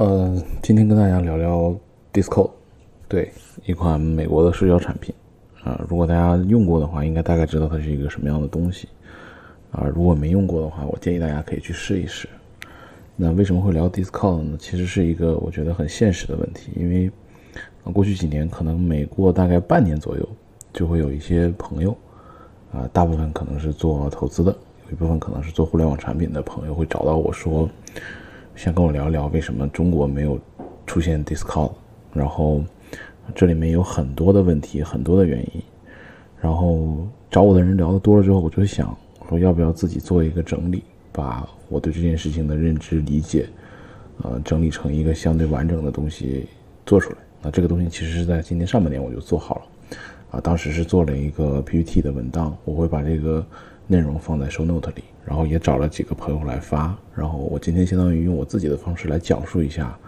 呃，今天跟大家聊聊 Discord，对，一款美国的社交产品啊。如果大家用过的话，应该大概知道它是一个什么样的东西啊。如果没用过的话，我建议大家可以去试一试。那为什么会聊 Discord 呢？其实是一个我觉得很现实的问题，因为过去几年可能每过大概半年左右，就会有一些朋友啊，大部分可能是做投资的，有一部分可能是做互联网产品的朋友会找到我说。想跟我聊一聊为什么中国没有出现 Discord，然后这里面有很多的问题，很多的原因。然后找我的人聊的多了之后，我就想说要不要自己做一个整理，把我对这件事情的认知理解，呃，整理成一个相对完整的东西做出来。那这个东西其实是在今年上半年我就做好了，啊，当时是做了一个 PPT 的文档，我会把这个。内容放在 show note 里，然后也找了几个朋友来发，然后我今天相当于用我自己的方式来讲述一下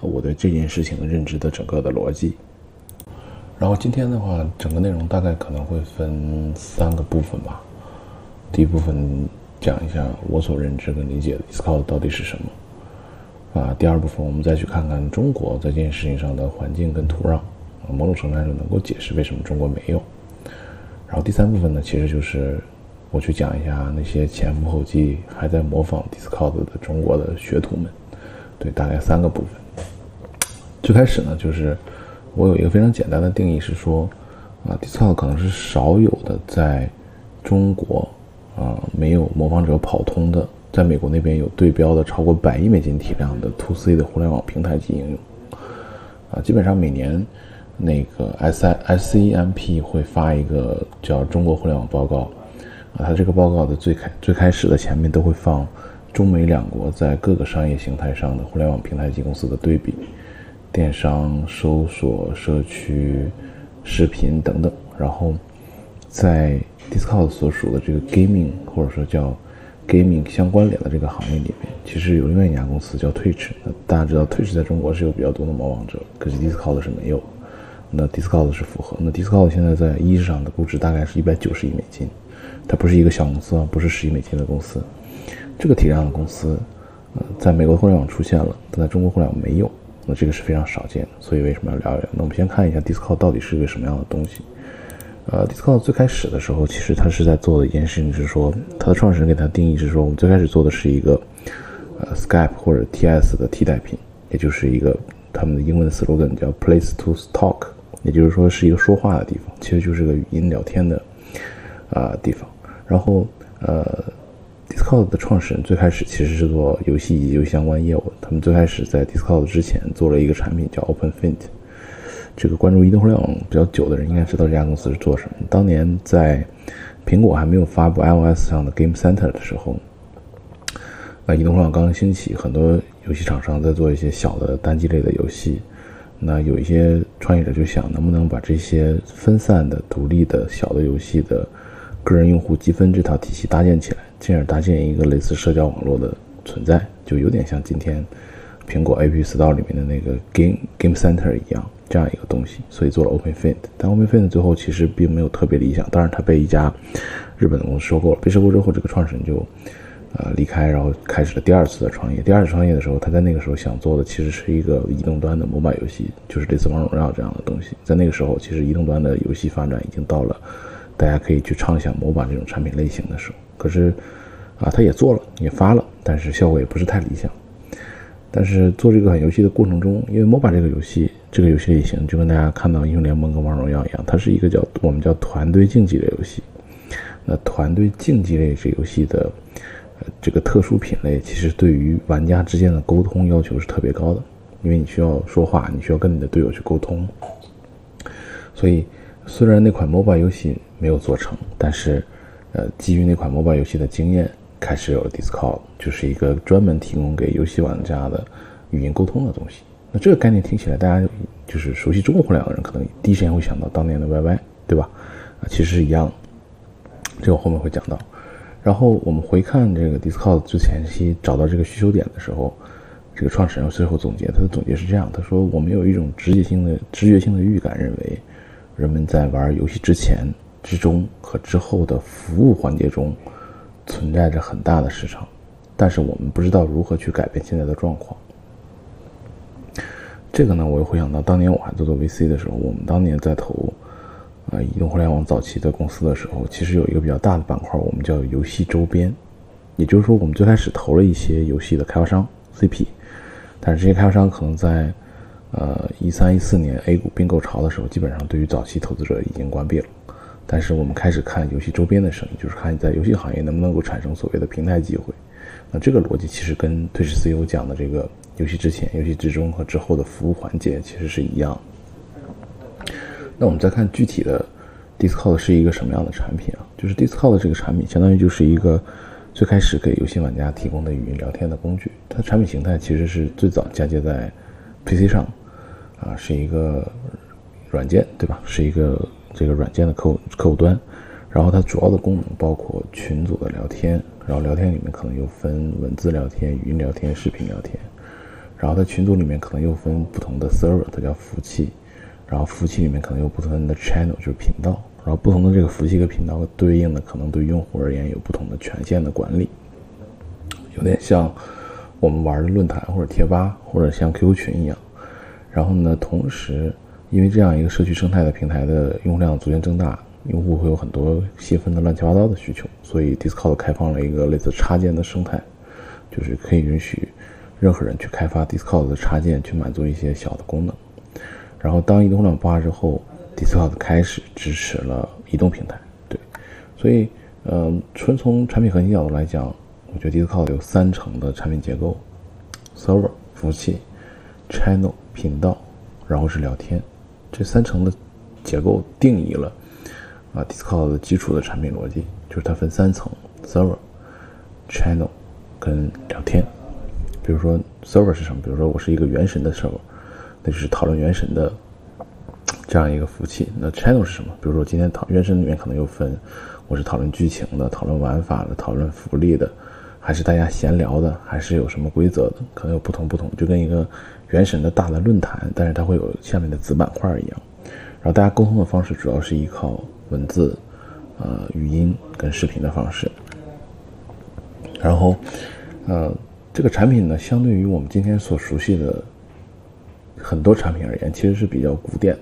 我对这件事情的认知的整个的逻辑。然后今天的话，整个内容大概可能会分三个部分吧。第一部分讲一下我所认知跟理解的 Discord 到底是什么啊。第二部分我们再去看看中国在这件事情上的环境跟土壤，某种程度上能够解释为什么中国没有。然后第三部分呢，其实就是。我去讲一下那些前赴后继还在模仿 Discord 的中国的学徒们，对，大概三个部分。最开始呢，就是我有一个非常简单的定义是说，啊，Discord 可能是少有的在中国啊没有模仿者跑通的，在美国那边有对标的超过百亿美金体量的 To C 的互联网平台级应用。啊，基本上每年那个 S I S C M P 会发一个叫中国互联网报告。啊，它这个报告的最开最开始的前面都会放中美两国在各个商业形态上的互联网平台级公司的对比，电商、搜索、社区、视频等等。然后在 Discord 所属的这个 gaming 或者说叫 gaming 相关联的这个行业里面，其实有另外一家公司叫 Twitch。大家知道 Twitch 在中国是有比较多的模仿者，可是 Discord 是没有。那 Discord 是符合。那 Discord 现在在一市场的估值大概是一百九十亿美金。它不是一个小公司啊，不是十亿美金的公司，这个体量的公司，呃，在美国互联网出现了，但在中国互联网没有，那这个是非常少见的。所以为什么要聊一聊？那我们先看一下 Discord 到底是个什么样的东西。呃，Discord 最开始的时候，其实它是在做的一件事情是说，它的创始人给它定义是说，我们最开始做的是一个呃 Skype 或者 TS 的替代品，也就是一个他们的英文的 slogan 叫 Place to Talk，也就是说是一个说话的地方，其实就是个语音聊天的啊地方。然后，呃，Discord 的创始人最开始其实是做游戏以及游戏相关业务。他们最开始在 Discord 之前做了一个产品叫 OpenFint。这个关注移动互联网比较久的人应该知道这家公司是做什么。当年在苹果还没有发布 iOS 上的 Game Center 的时候，那移动互联网刚刚兴起，很多游戏厂商在做一些小的单机类的游戏。那有一些创业者就想，能不能把这些分散的、独立的小的游戏的个人用户积分这套体系搭建起来，进而搭建一个类似社交网络的存在，就有点像今天苹果 App Store 里面的那个 Game Game Center 一样，这样一个东西。所以做了 Open Fit，但 Open Fit 最后其实并没有特别理想。当然，它被一家日本的公司收购了。被收购之后，这个创始人就呃离开，然后开始了第二次的创业。第二次创业的时候，他在那个时候想做的其实是一个移动端的模板游戏，就是类似王者荣耀这样的东西。在那个时候，其实移动端的游戏发展已经到了。大家可以去畅想 MOBA 这种产品类型的时候，可是，啊，他也做了，也发了，但是效果也不是太理想。但是做这款游戏的过程中，因为 MOBA 这个游戏，这个游戏类型就跟大家看到英雄联盟跟王者荣耀一样，它是一个叫我们叫团队竞技类游戏。那团队竞技类这游戏的呃这个特殊品类，其实对于玩家之间的沟通要求是特别高的，因为你需要说话，你需要跟你的队友去沟通，所以。虽然那款 MOBA 游戏没有做成，但是，呃，基于那款 mobile 游戏的经验，开始有了 Discord，就是一个专门提供给游戏玩家的语音沟通的东西。那这个概念听起来，大家就是熟悉中国互联网的人，可能第一时间会想到当年的 YY，对吧？啊，其实是一样。这个后面会讲到。然后我们回看这个 Discord 之前期找到这个需求点的时候，这个创始人最后总结，他的总结是这样：他说，我们有一种直觉性的直觉性的预感，认为。人们在玩游戏之前、之中和之后的服务环节中，存在着很大的市场，但是我们不知道如何去改变现在的状况。这个呢，我又回想到当年我还做做 VC 的时候，我们当年在投啊移动互联网早期的公司的时候，其实有一个比较大的板块，我们叫游戏周边。也就是说，我们最开始投了一些游戏的开发商 CP，但是这些开发商可能在呃一三一四年 A 股并购潮的时候，基本上对于早期投资者已经关闭了。但是我们开始看游戏周边的生意，就是看你在游戏行业能不能够产生所谓的平台机会。那这个逻辑其实跟退市 CEO 讲的这个游戏之前、游戏之中和之后的服务环节其实是一样。那我们再看具体的 Discord 是一个什么样的产品啊？就是 Discord 这个产品相当于就是一个最开始给游戏玩家提供的语音聊天的工具。它的产品形态其实是最早嫁接在 PC 上，啊，是一个软件，对吧？是一个。这个软件的客户客户端，然后它主要的功能包括群组的聊天，然后聊天里面可能又分文字聊天、语音聊天、视频聊天，然后在群组里面可能又分不同的 server，它叫服务器，然后服务器里面可能有不同的 channel，就是频道，然后不同的这个服务器和频道对应的可能对用户而言有不同的权限的管理，有点像我们玩的论坛或者贴吧或者像 QQ 群一样，然后呢，同时。因为这样一个社区生态的平台的用量逐渐增大，用户会有很多细分的乱七八糟的需求，所以 Discord 开放了一个类似插件的生态，就是可以允许任何人去开发 Discord 的插件，去满足一些小的功能。然后当移动互联网爆发之后，Discord 开始支持了移动平台，对，所以，嗯，纯从产品核心角度来讲，我觉得 Discord 有三层的产品结构：server 服务器、channel 频道，然后是聊天。这三层的结构定义了啊，Discord 的基础的产品逻辑，就是它分三层：server、channel 跟聊天。比如说 server 是什么？比如说我是一个原神的 server，那就是讨论原神的这样一个服务器。那 channel 是什么？比如说今天讨原神里面可能又分，我是讨论剧情的、讨论玩法的、讨论福利的，还是大家闲聊的，还是有什么规则的？可能有不同不同，就跟一个。原神的大的论坛，但是它会有下面的子板块一样，然后大家沟通的方式主要是依靠文字、呃语音跟视频的方式。然后，呃，这个产品呢，相对于我们今天所熟悉的很多产品而言，其实是比较古典。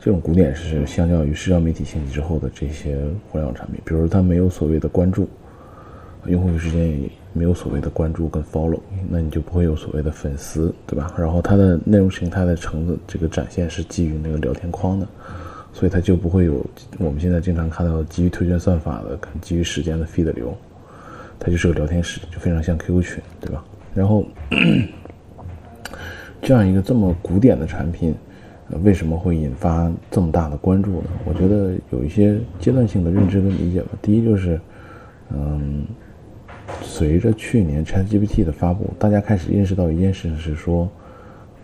这种古典是相较于社交媒体兴起之后的这些互联网产品，比如它没有所谓的关注，用户之间也。没有所谓的关注跟 follow，那你就不会有所谓的粉丝，对吧？然后它的内容形态的橙子这个展现是基于那个聊天框的，所以它就不会有我们现在经常看到基于推荐算法的、基于时间的 feed 流，它就是个聊天室，就非常像 QQ 群，对吧？然后这样一个这么古典的产品，为什么会引发这么大的关注呢？我觉得有一些阶段性的认知跟理解吧。第一就是，嗯。随着去年 ChatGPT 的发布，大家开始认识到一件事情是说，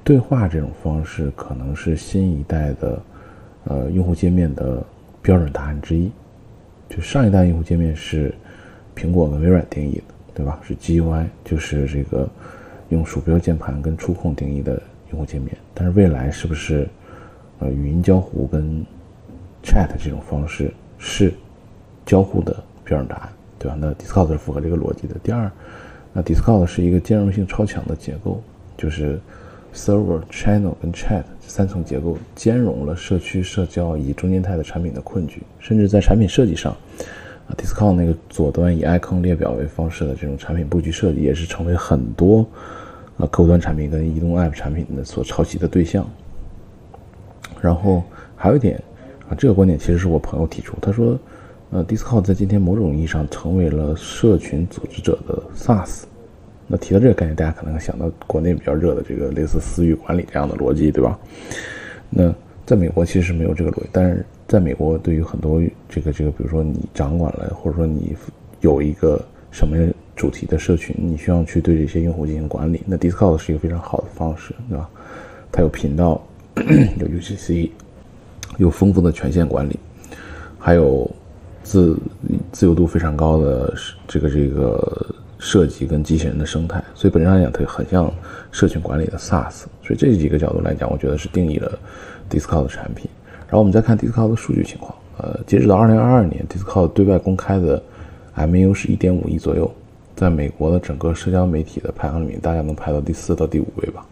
对话这种方式可能是新一代的，呃，用户界面的标准答案之一。就上一代用户界面是苹果跟微软定义的，对吧？是 GUI，就是这个用鼠标、键盘跟触控定义的用户界面。但是未来是不是，呃，语音交互跟 Chat 这种方式是交互的标准答案？对吧？那 Discord 是符合这个逻辑的。第二，那 Discord 是一个兼容性超强的结构，就是 Server、Channel 跟 Chat 三层结构兼容了社区社交以及中间态的产品的困局，甚至在产品设计上，啊，Discord 那个左端以 icon 列表为方式的这种产品布局设计，也是成为很多啊客户端产品跟移动 App 产品的所抄袭的对象。然后还有一点啊，这个观点其实是我朋友提出，他说。呃，Discord 在今天某种意义上成为了社群组织者的 SaaS。那提到这个概念，大家可能想到国内比较热的这个类似私域管理这样的逻辑，对吧？那在美国其实是没有这个逻辑，但是在美国，对于很多这个这个，比如说你掌管了，或者说你有一个什么主题的社群，你需要去对这些用户进行管理，那 Discord 是一个非常好的方式，对吧？它有频道，有 UGC，有丰富的权限管理，还有。自自由度非常高的这个这个设计跟机器人的生态，所以本质上讲，它很像社群管理的 SaaS。所以这几个角度来讲，我觉得是定义了 Discord 的产品。然后我们再看 Discord 的数据情况，呃，截止到二零二二年，Discord 对外公开的 MU 是一点五亿左右，在美国的整个社交媒体的排行里面，大概能排到第四到第五位吧。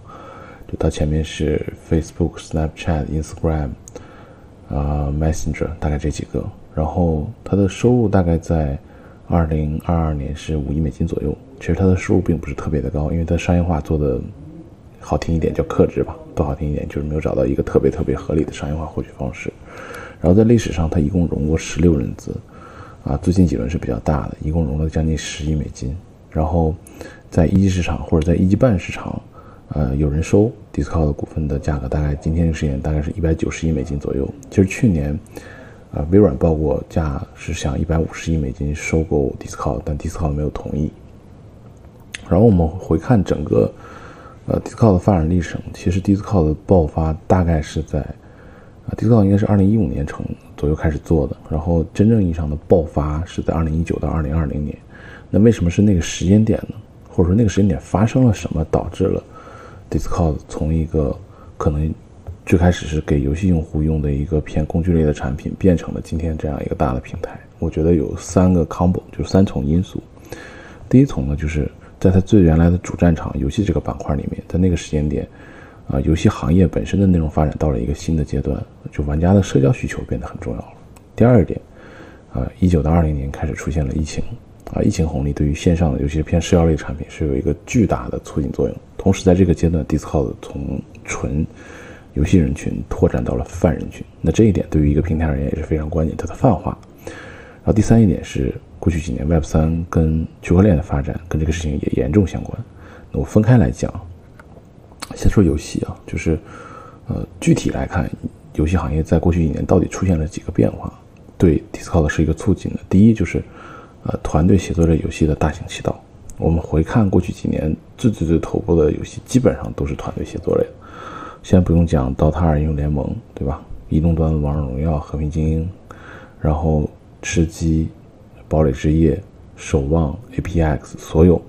就它前面是 Facebook、Snapchat、Instagram，啊，Messenger，大概这几个。然后它的收入大概在二零二二年是五亿美金左右。其实它的收入并不是特别的高，因为它商业化做的好听一点叫克制吧，不好听一点就是没有找到一个特别特别合理的商业化获取方式。然后在历史上，它一共融过十六轮资，啊，最近几轮是比较大的，一共融了将近十亿美金。然后在一级市场或者在一级半市场。呃，有人收 d i s c o 的股份的价格，大概今天这个时间大概是一百九十亿美金左右。其实去年，呃，微软报过价是想一百五十亿美金收购 Discord，但 Discord 没有同意。然后我们回看整个呃 Discord 的发展历程，其实 Discord 的爆发大概是在啊 Discord 应该是二零一五年成左右开始做的，然后真正意义上的爆发是在二零一九到二零二零年。那为什么是那个时间点呢？或者说那个时间点发生了什么导致了？Discord 从一个可能最开始是给游戏用户用的一个偏工具类的产品，变成了今天这样一个大的平台。我觉得有三个 combo，就是三重因素。第一重呢，就是在它最原来的主战场游戏这个板块里面，在那个时间点，啊，游戏行业本身的内容发展到了一个新的阶段，就玩家的社交需求变得很重要了。第二点，啊，一九到二零年开始出现了疫情。啊，疫情红利对于线上的，尤其是偏社交类产品，是有一个巨大的促进作用。同时，在这个阶段，Discord 从纯游戏人群拓展到了泛人群。那这一点对于一个平台而言也是非常关键，它的泛化。然后第三一点是，过去几年 Web 三跟区块链的发展跟这个事情也严重相关。那我分开来讲，先说游戏啊，就是呃，具体来看，游戏行业在过去一年到底出现了几个变化，对 Discord 是一个促进的。第一就是。呃，团队协作类游戏的大行其道。我们回看过去几年最最最头部的游戏，基本上都是团队协作类的。先不用讲《DOTA 二英雄联盟》，对吧？移动端的《王者荣耀》《和平精英》，然后吃鸡、堡垒之夜、守望、APX，所有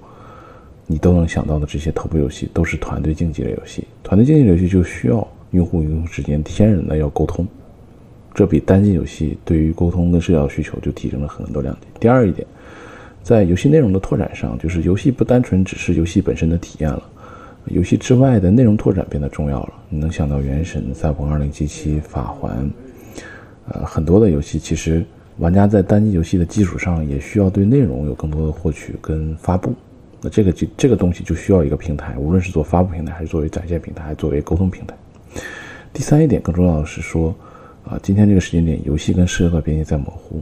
你都能想到的这些头部游戏，都是团队竞技类游戏。团队竞技类游戏就需要用户与用户之间天然的要沟通。这比单机游戏对于沟通跟社交需求就提升了很多亮点。第二一点，在游戏内容的拓展上，就是游戏不单纯只是游戏本身的体验了，游戏之外的内容拓展变得重要了。你能想到《原神》《赛博朋克2077》《法环》，呃，很多的游戏其实玩家在单机游戏的基础上，也需要对内容有更多的获取跟发布。那这个就这个东西就需要一个平台，无论是做发布平台，还是作为展现平台，还是作为沟通平台。第三一点，更重要的是说。啊，今天这个时间点，游戏跟社交的边界在模糊。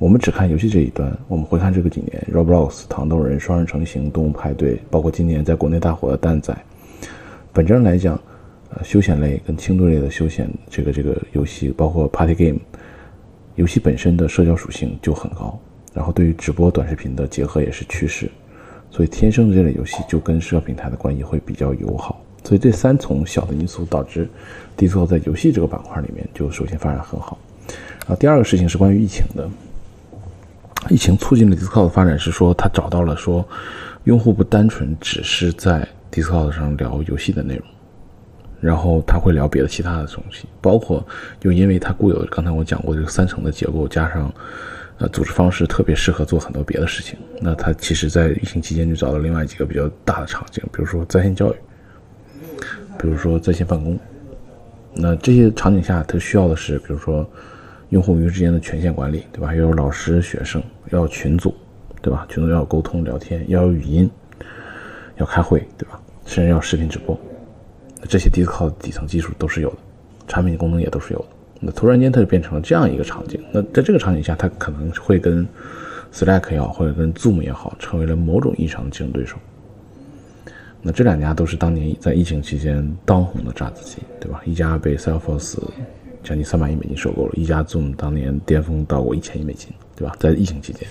我们只看游戏这一端，我们回看这个几年，Roblox、糖豆人、双人成行、动物派对，包括今年在国内大火的蛋仔，本质上来讲，呃，休闲类跟轻度类的休闲这个这个游戏，包括 Party Game，游戏本身的社交属性就很高，然后对于直播短视频的结合也是趋势，所以天生的这类游戏就跟社交平台的关系会比较友好。所以这三重小的因素导致 d i s c o 在游戏这个板块里面就首先发展很好。啊，第二个事情是关于疫情的，疫情促进了 Discord 的发展，是说他找到了说，用户不单纯只是在 Discord 上聊游戏的内容，然后他会聊别的其他的东西，包括就因为他固有刚才我讲过这个三层的结构，加上呃组织方式特别适合做很多别的事情，那他其实在疫情期间就找到另外几个比较大的场景，比如说在线教育。比如说在线办公，那这些场景下，他需要的是，比如说用户与之间的权限管理，对吧？要有老师、学生，要群组，对吧？群组要有沟通、聊天，要有语音，要开会，对吧？甚至要视频直播，这些 Discord 底层技术都是有的，产品功能也都是有的。那突然间它就变成了这样一个场景，那在这个场景下，它可能会跟 Slack 也好，或者跟 Zoom 也好，成为了某种意义上的竞争对手。那这两家都是当年在疫情期间当红的榨汁机，对吧？一家被 Salesforce 将近三百亿美金收购了，一家总当年巅峰到过一千亿美金，对吧？在疫情期间。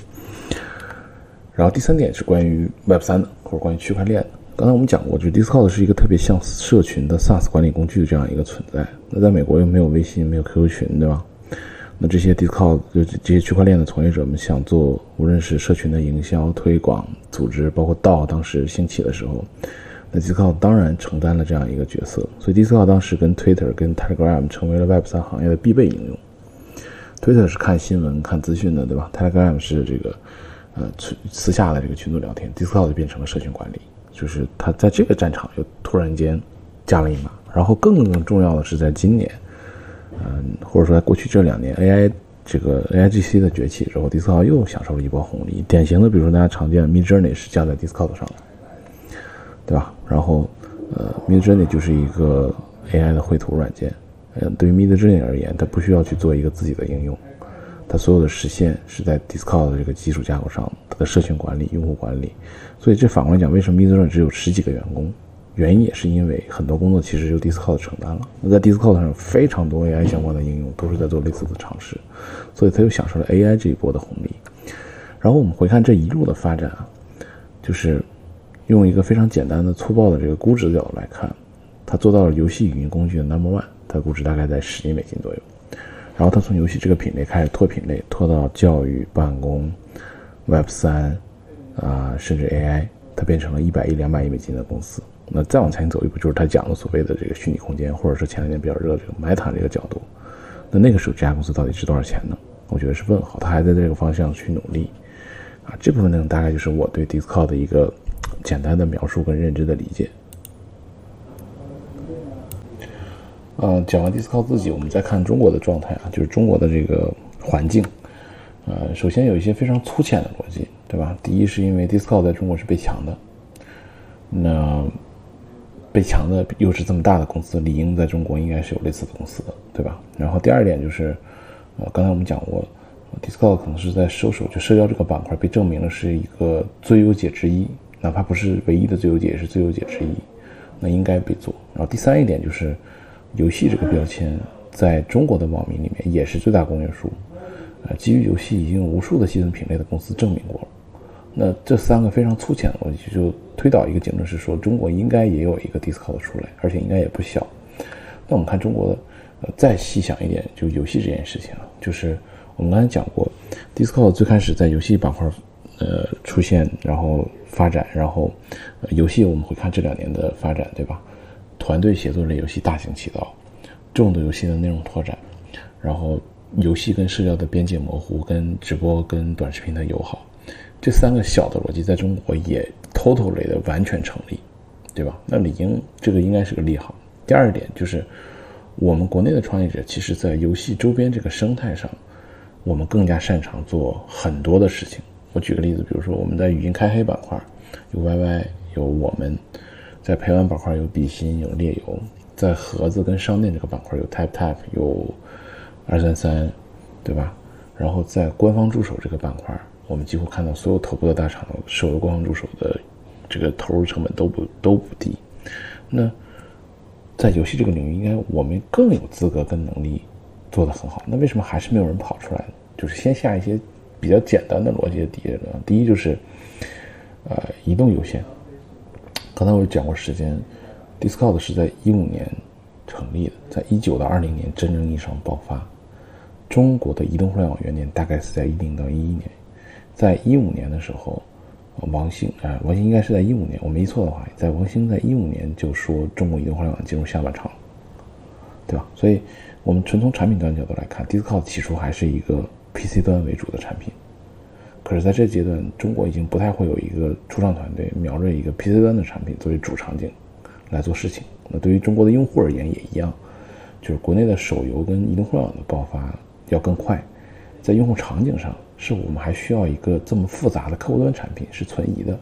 然后第三点是关于 Web 三的，或者关于区块链的。刚才我们讲过，就是 Discord 是一个特别像社群的 SaaS 管理工具的这样一个存在。那在美国又没有微信，没有 QQ 群，对吧？那这些 Discord 就这些区块链的从业者们想做，无论是社群的营销、推广、组织，包括 DAO 当时兴起的时候，那 Discord 当然承担了这样一个角色。所以 Discord 当时跟 Twitter、跟 Telegram 成为了 Web 三行业的必备应用。Twitter 是看新闻、看资讯的，对吧？Telegram 是这个呃私私下的这个群组聊天，Discord 就变成了社群管理，就是它在这个战场又突然间加了一码。然后更重要的是，在今年，嗯，或者说在过去这两年，AI 这个 AIGC 的崛起之后，Discord 又享受了一波红利。典型的，比如说大家常见的 Midjourney 是架在 Discord 上的，对吧？然后，呃，Midjourney 就是一个 AI 的绘图软件。嗯，对于 Midjourney 而言，它不需要去做一个自己的应用，它所有的实现是在 Discord 的这个基础架构上，它的社群管理、用户管理。所以这反过来讲，为什么 Midjourney 只有十几个员工？原因也是因为很多工作其实由 Discord 承担了。那在 Discord 上，非常多 AI 相关的应用都是在做类似的尝试，所以它又享受了 AI 这一波的红利。然后我们回看这一路的发展啊，就是用一个非常简单的、粗暴的这个估值角度来看，它做到了游戏语音工具的 Number One。它估值大概在十亿美金左右，然后它从游戏这个品类开始拓品类，拓到教育、办公、Web 三，啊，甚至 AI，它变成了一百亿、两百亿美金的公司。那再往前走一步，就是他讲的所谓的这个虚拟空间，或者说前两年比较热的这个 Meta 这个角度。那那个时候这家公司到底值多少钱呢？我觉得是问号。他还在这个方向去努力，啊，这部分内容大概就是我对 Discord 的一个简单的描述跟认知的理解。嗯，讲完 Discord 自己，我们再看中国的状态啊，就是中国的这个环境。呃，首先有一些非常粗浅的逻辑，对吧？第一是因为 Discord 在中国是被强的，那被强的又是这么大的公司，理应在中国应该是有类似的公司的，对吧？然后第二点就是，呃，刚才我们讲过，Discord 可能是在收手，就社交这个板块被证明了是一个最优解之一，哪怕不是唯一的最优解，也是最优解之一，那应该被做。然后第三一点就是。游戏这个标签在中国的网民里面也是最大公约数，呃，基于游戏已经有无数的细分品类的公司证明过了。那这三个非常粗浅的逻辑就推导一个结论是说，中国应该也有一个 Discord 出来，而且应该也不小。那我们看中国的，呃，再细想一点，就游戏这件事情啊，就是我们刚才讲过，Discord 最开始在游戏板块，呃，出现，然后发展，然后游戏我们会看这两年的发展，对吧？团队协作类游戏大行其道，重度游戏的内容拓展，然后游戏跟社交的边界模糊，跟直播跟短视频的友好，这三个小的逻辑在中国也 totally 的完全成立，对吧？那理应这个应该是个利好。第二点就是，我们国内的创业者其实在游戏周边这个生态上，我们更加擅长做很多的事情。我举个例子，比如说我们在语音开黑板块，有 YY，有我们。在陪玩板块有比心有猎游，在盒子跟商店这个板块有 Tap Tap 有二三三，对吧？然后在官方助手这个板块，我们几乎看到所有头部的大厂手游官方助手的这个投入成本都不都不低。那在游戏这个领域，应该我们更有资格跟能力做得很好。那为什么还是没有人跑出来呢？就是先下一些比较简单的逻辑的底论。第一就是，呃，移动优先。刚才我讲过时间，Discord 是在一五年成立的，在一九到二零年真正意义上爆发。中国的移动互联网元年大概是在一零到一一年，在一五年的时候，王兴啊，王兴应该是在一五年，我没错的话，在王兴在一五年就说中国移动互联网进入下半场，对吧？所以，我们纯从产品端角度来看，Discord 起初还是一个 PC 端为主的产品。可是，在这阶段，中国已经不太会有一个初创团队瞄着一个 PC 端的产品作为主场景来做事情。那对于中国的用户而言也一样，就是国内的手游跟移动互联网的爆发要更快，在用户场景上，是我们还需要一个这么复杂的客户端产品是存疑的。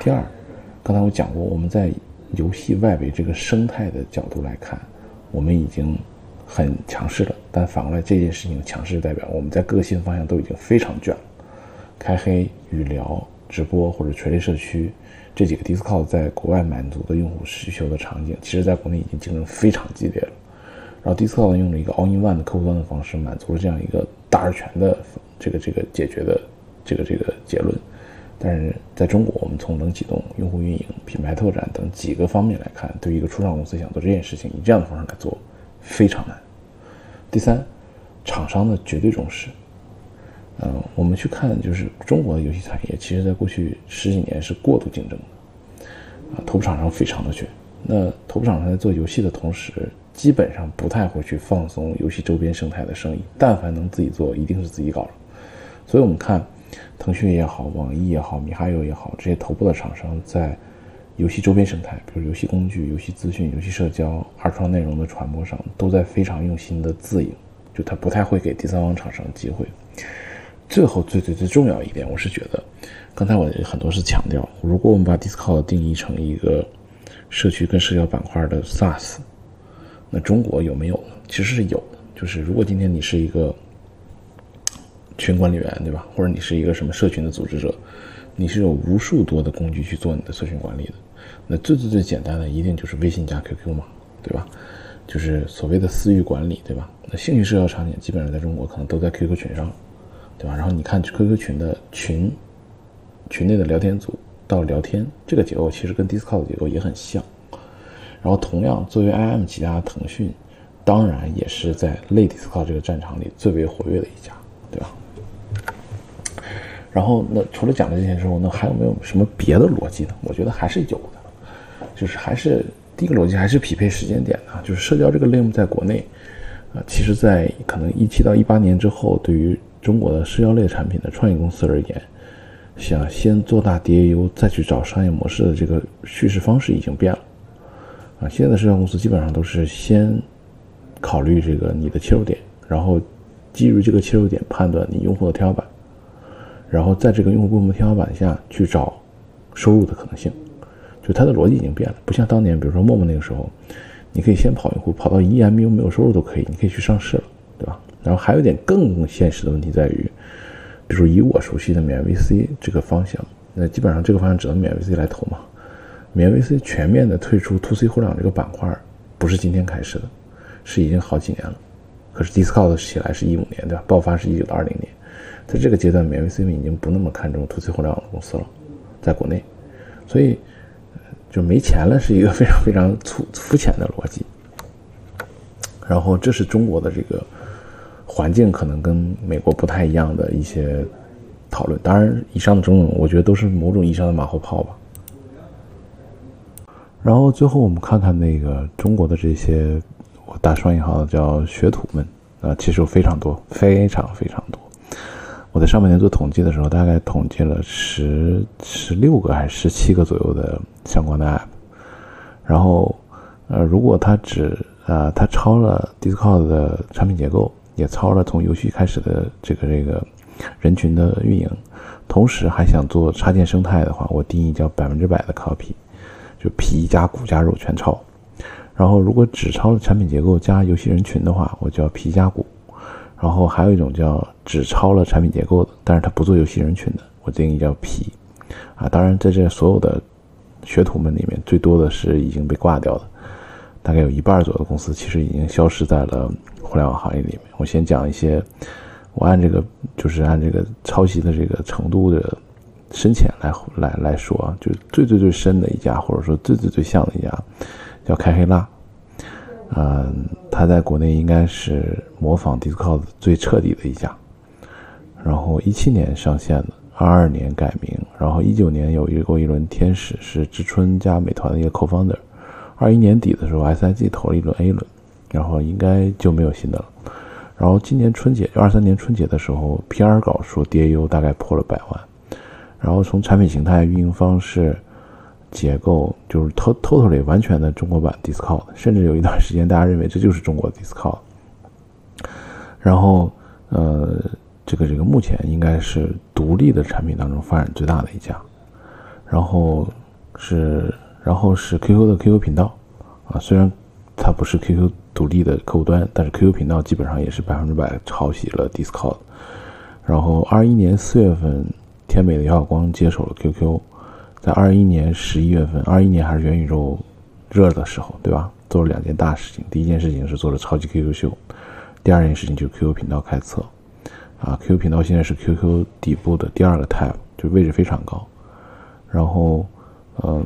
第二，刚才我讲过，我们在游戏外围这个生态的角度来看，我们已经很强势的。但反过来，这件事情强势代表我们在各个新方向都已经非常卷了。开黑、语聊、直播或者垂类社区这几个 Discord 在国外满足的用户需求的场景，其实在国内已经竞争非常激烈了。然后 Discord 用了一个 All in One 的客户端的方式，满足了这样一个大而全的这个这个解决的这个这个结论。但是在中国，我们从冷启动、用户运营、品牌拓展等几个方面来看，对于一个初创公司想做这件事情，以这样的方式来做非常难。第三，厂商的绝对重视。嗯，我们去看，就是中国的游戏产业，其实在过去十几年是过度竞争的，啊，头部厂商非常的卷。那头部厂商在做游戏的同时，基本上不太会去放松游戏周边生态的生意。但凡能自己做，一定是自己搞了。所以我们看，腾讯也好，网易也好，米哈游也好，这些头部的厂商在游戏周边生态，比如游戏工具、游戏资讯、游戏社交、二创内容的传播上，都在非常用心的自营，就它不太会给第三方厂商机会。最后，最最最重要一点，我是觉得，刚才我很多是强调，如果我们把 Discord 定义成一个社区跟社交板块的 SaaS，那中国有没有呢？其实是有的。就是如果今天你是一个群管理员，对吧？或者你是一个什么社群的组织者，你是有无数多的工具去做你的社群管理的。那最最最简单的，一定就是微信加 QQ 嘛，对吧？就是所谓的私域管理，对吧？那兴趣社交场景基本上在中国可能都在 QQ 群上，对吧？然后你看 QQ 群的群群内的聊天组到聊天这个结构，其实跟 Discord 的结构也很像。然后同样作为 IM 旗下的腾讯，当然也是在类 Discord 这个战场里最为活跃的一家，对吧？然后那除了讲了这些之后，那还有没有什么别的逻辑呢？我觉得还是有的。就是还是第一个逻辑，还是匹配时间点啊。就是社交这个类目在国内，啊，其实，在可能一七到一八年之后，对于中国的社交类产品的创业公司而言，想先做大 DAU 再去找商业模式的这个叙事方式已经变了。啊，现在的社交公司基本上都是先考虑这个你的切入点，然后基于这个切入点判断你用户的天花板，然后在这个用户规模天花板下去找收入的可能性。就它的逻辑已经变了，不像当年，比如说陌陌那个时候，你可以先跑用户，跑到一 MU 没有收入都可以，你可以去上市了，对吧？然后还有一点更现实的问题在于，比如以我熟悉的免 VC 这个方向，那基本上这个方向只能免 VC 来投嘛。免 VC 全面的退出 To C 互联网这个板块，不是今天开始的，是已经好几年了。可是 Discord 起来是一五年，对吧？爆发是一九到二零年，在这个阶段，免 VC 们已经不那么看重 To C 互联网的公司了，在国内，所以。就没钱了，是一个非常非常粗肤浅的逻辑。然后，这是中国的这个环境可能跟美国不太一样的一些讨论。当然，以上的种种，我觉得都是某种意义上的马后炮吧。然后，最后我们看看那个中国的这些我打双引号的叫学徒们啊，其实有非常多，非常非常多。我在上半年做统计的时候，大概统计了十十六个还是十七个左右的相关的 app。然后，呃，如果它只呃它抄了 Discord 的产品结构，也抄了从游戏开始的这个这个人群的运营，同时还想做插件生态的话，我定义叫百分之百的 copy，就皮加骨加肉全抄。然后，如果只抄了产品结构加游戏人群的话，我叫皮加骨。然后还有一种叫只抄了产品结构的，但是他不做游戏人群的，我定义叫皮，啊，当然在这所有的学徒们里面，最多的是已经被挂掉的，大概有一半左右的公司其实已经消失在了互联网行业里面。我先讲一些，我按这个就是按这个抄袭的这个程度的深浅来来来说啊，就最最最深的一家，或者说最最最像的一家，叫开黑辣。嗯，他在国内应该是模仿 Discord 最彻底的一家。然后一七年上线的，二二年改名，然后一九年有一过一轮天使，是知春加美团的一个 co-founder。二一年底的时候，SIG 投了一轮 A 轮，然后应该就没有新的了。然后今年春节，二三年春节的时候，PR 稿说 DAU 大概破了百万。然后从产品形态、运营方式。结构就是 totally 完全的中国版 Discord，甚至有一段时间大家认为这就是中国 Discord。然后，呃，这个这个目前应该是独立的产品当中发展最大的一家。然后是然后是 QQ 的 QQ 频道，啊，虽然它不是 QQ 独立的客户端，但是 QQ 频道基本上也是百分之百抄袭了 Discord。然后二一年四月份，天美的姚晓光接手了 QQ。在二一年十一月份，二一年还是元宇宙热的时候，对吧？做了两件大事情。第一件事情是做了超级 QQ 秀，第二件事情就是 QQ 频道开测。啊，QQ 频道现在是 QQ 底部的第二个 tab，就位置非常高。然后，嗯，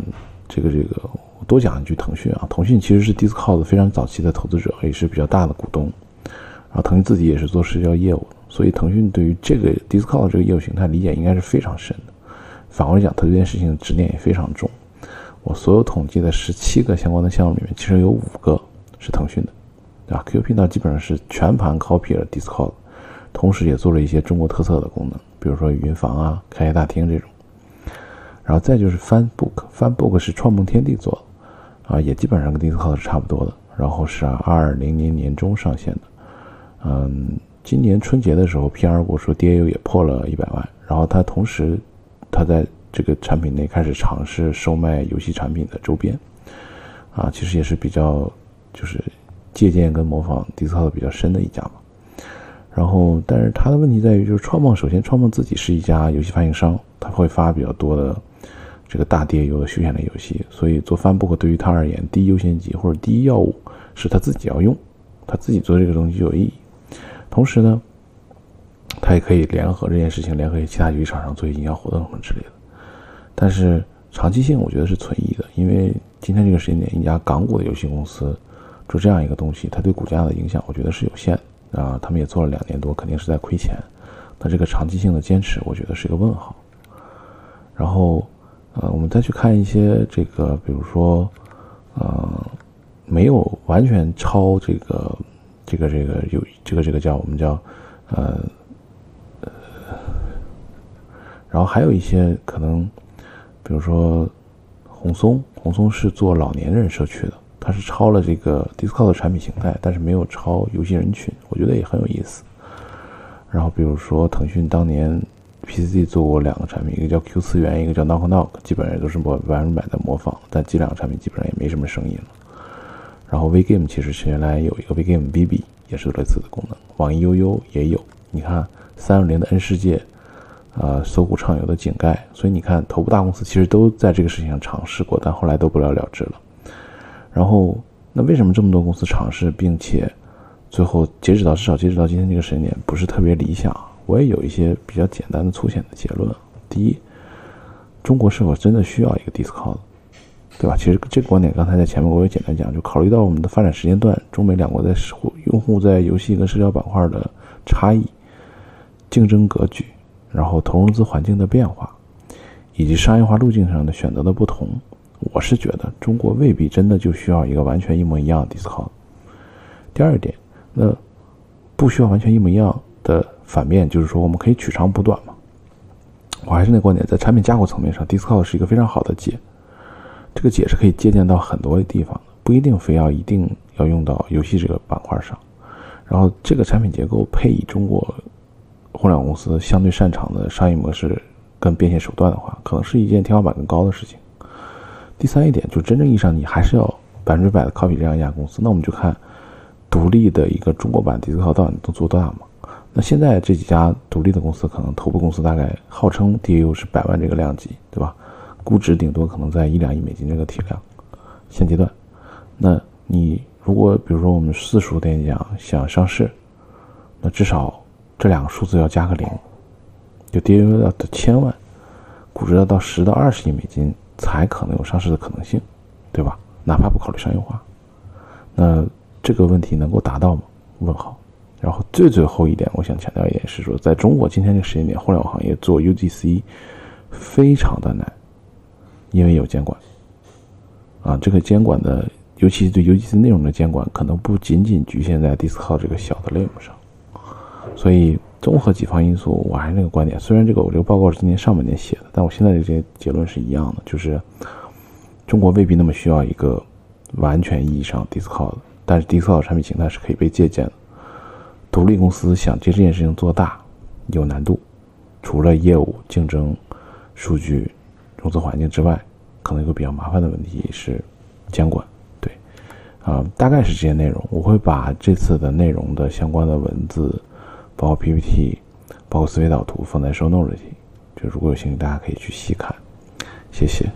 这个这个，我多讲一句，腾讯啊，腾讯其实是 Discord 非常早期的投资者，也是比较大的股东。然后腾讯自己也是做社交业务，所以腾讯对于这个 Discord 这个业务形态理解应该是非常深的。反过来讲，他这件事情的执念也非常重。我所有统计的十七个相关的项目里面，其实有五个是腾讯的，对吧？QQ 频道基本上是全盘 copy 了 Discord，同时也做了一些中国特色的功能，比如说语音房啊、开业大厅这种。然后再就是 FunBook，FunBook 是创梦天地做的，啊，也基本上跟 Discord 是差不多的。然后是二零年年中上线的，嗯，今年春节的时候，PR 我说 DAU 也破了一百万。然后他同时，他在这个产品内开始尝试售卖游戏产品的周边，啊，其实也是比较就是借鉴跟模仿 Discord 比较深的一家嘛。然后，但是他的问题在于，就是创梦首先创梦自己是一家游戏发行商，他会发比较多的这个大 DAU 的休闲类游戏，所以做 FunBook 对于他而言，第一优先级或者第一要务是他自己要用，他自己做这个东西就有意义。同时呢，他也可以联合这件事情，联合其他游戏厂商做一些营销活动什么之类的。但是长期性，我觉得是存疑的，因为今天这个时间点，一家港股的游戏公司做这样一个东西，它对股价的影响，我觉得是有限。啊，他们也做了两年多，肯定是在亏钱。那这个长期性的坚持，我觉得是一个问号。然后，呃，我们再去看一些这个，比如说，呃，没有完全抄这个，这个这个有这个这个叫我们叫，呃，然后还有一些可能，比如说红松，红松是做老年人社区的。它是抄了这个 Discord 的产品形态，但是没有抄游戏人群，我觉得也很有意思。然后比如说腾讯当年 PCC 做过两个产品，一个叫 Q 次元，一个叫 Knock Knock，基本上也都是百分之百的模仿，但这两个产品基本上也没什么声音了。然后 VGame 其实是原来有一个 VGame BB，也是类似的功能，网易悠悠也有。你看三六零的 N 世界，呃，搜狐畅游的井盖，所以你看头部大公司其实都在这个事情上尝试过，但后来都不了了之了。然后，那为什么这么多公司尝试，并且最后截止到至少截止到今天这个时间点不是特别理想？我也有一些比较简单的粗浅的结论。第一，中国是否真的需要一个 Discord，对吧？其实这个观点刚才在前面我也简单讲，就考虑到我们的发展时间段，中美两国在用户在游戏跟社交板块的差异、竞争格局，然后投融资环境的变化，以及商业化路径上的选择的不同。我是觉得中国未必真的就需要一个完全一模一样的 Discord。第二点，那不需要完全一模一样的反面就是说，我们可以取长补短嘛。我还是那观点，在产品架构层面上，Discord 是一个非常好的解。这个解是可以借鉴到很多的地方，不一定非要一定要用到游戏这个板块上。然后这个产品结构配以中国互联网公司相对擅长的商业模式跟变现手段的话，可能是一件天花板更高的事情。第三一点，就真正意义上你还是要百分之百的 copy 这样一家公司，那我们就看独立的一个中国版 d i s c o 到底能做多大嘛？那现在这几家独立的公司，可能头部公司大概号称 DAU 是百万这个量级，对吧？估值顶多可能在一两亿美金这个体量，现阶段。那你如果比如说我们四十五点讲想上市，那至少这两个数字要加个零，就跌约到千万，估值要到十到二十亿美金。才可能有上市的可能性，对吧？哪怕不考虑商业化，那这个问题能够达到吗？问号。然后最最后一点，我想强调一点是说，在中国今天这个时间点，互联网行业做 UGC 非常的难，因为有监管。啊，这个监管的，尤其是对 UGC 内容的监管，可能不仅仅局限在 Discord 这个小的类目上，所以。综合几方因素，我还是那个观点。虽然这个我这个报告是今年上半年写的，但我现在的这些结论是一样的，就是中国未必那么需要一个完全意义上 Discord，但是 Discord 产品形态是可以被借鉴的。独立公司想借这件事情做大，有难度。除了业务、竞争、数据、融资环境之外，可能一个比较麻烦的问题是监管。对，啊，大概是这些内容。我会把这次的内容的相关的文字。包括 PPT，包括思维导图放在 Show Note 里，就如果有兴趣，大家可以去细看。谢谢。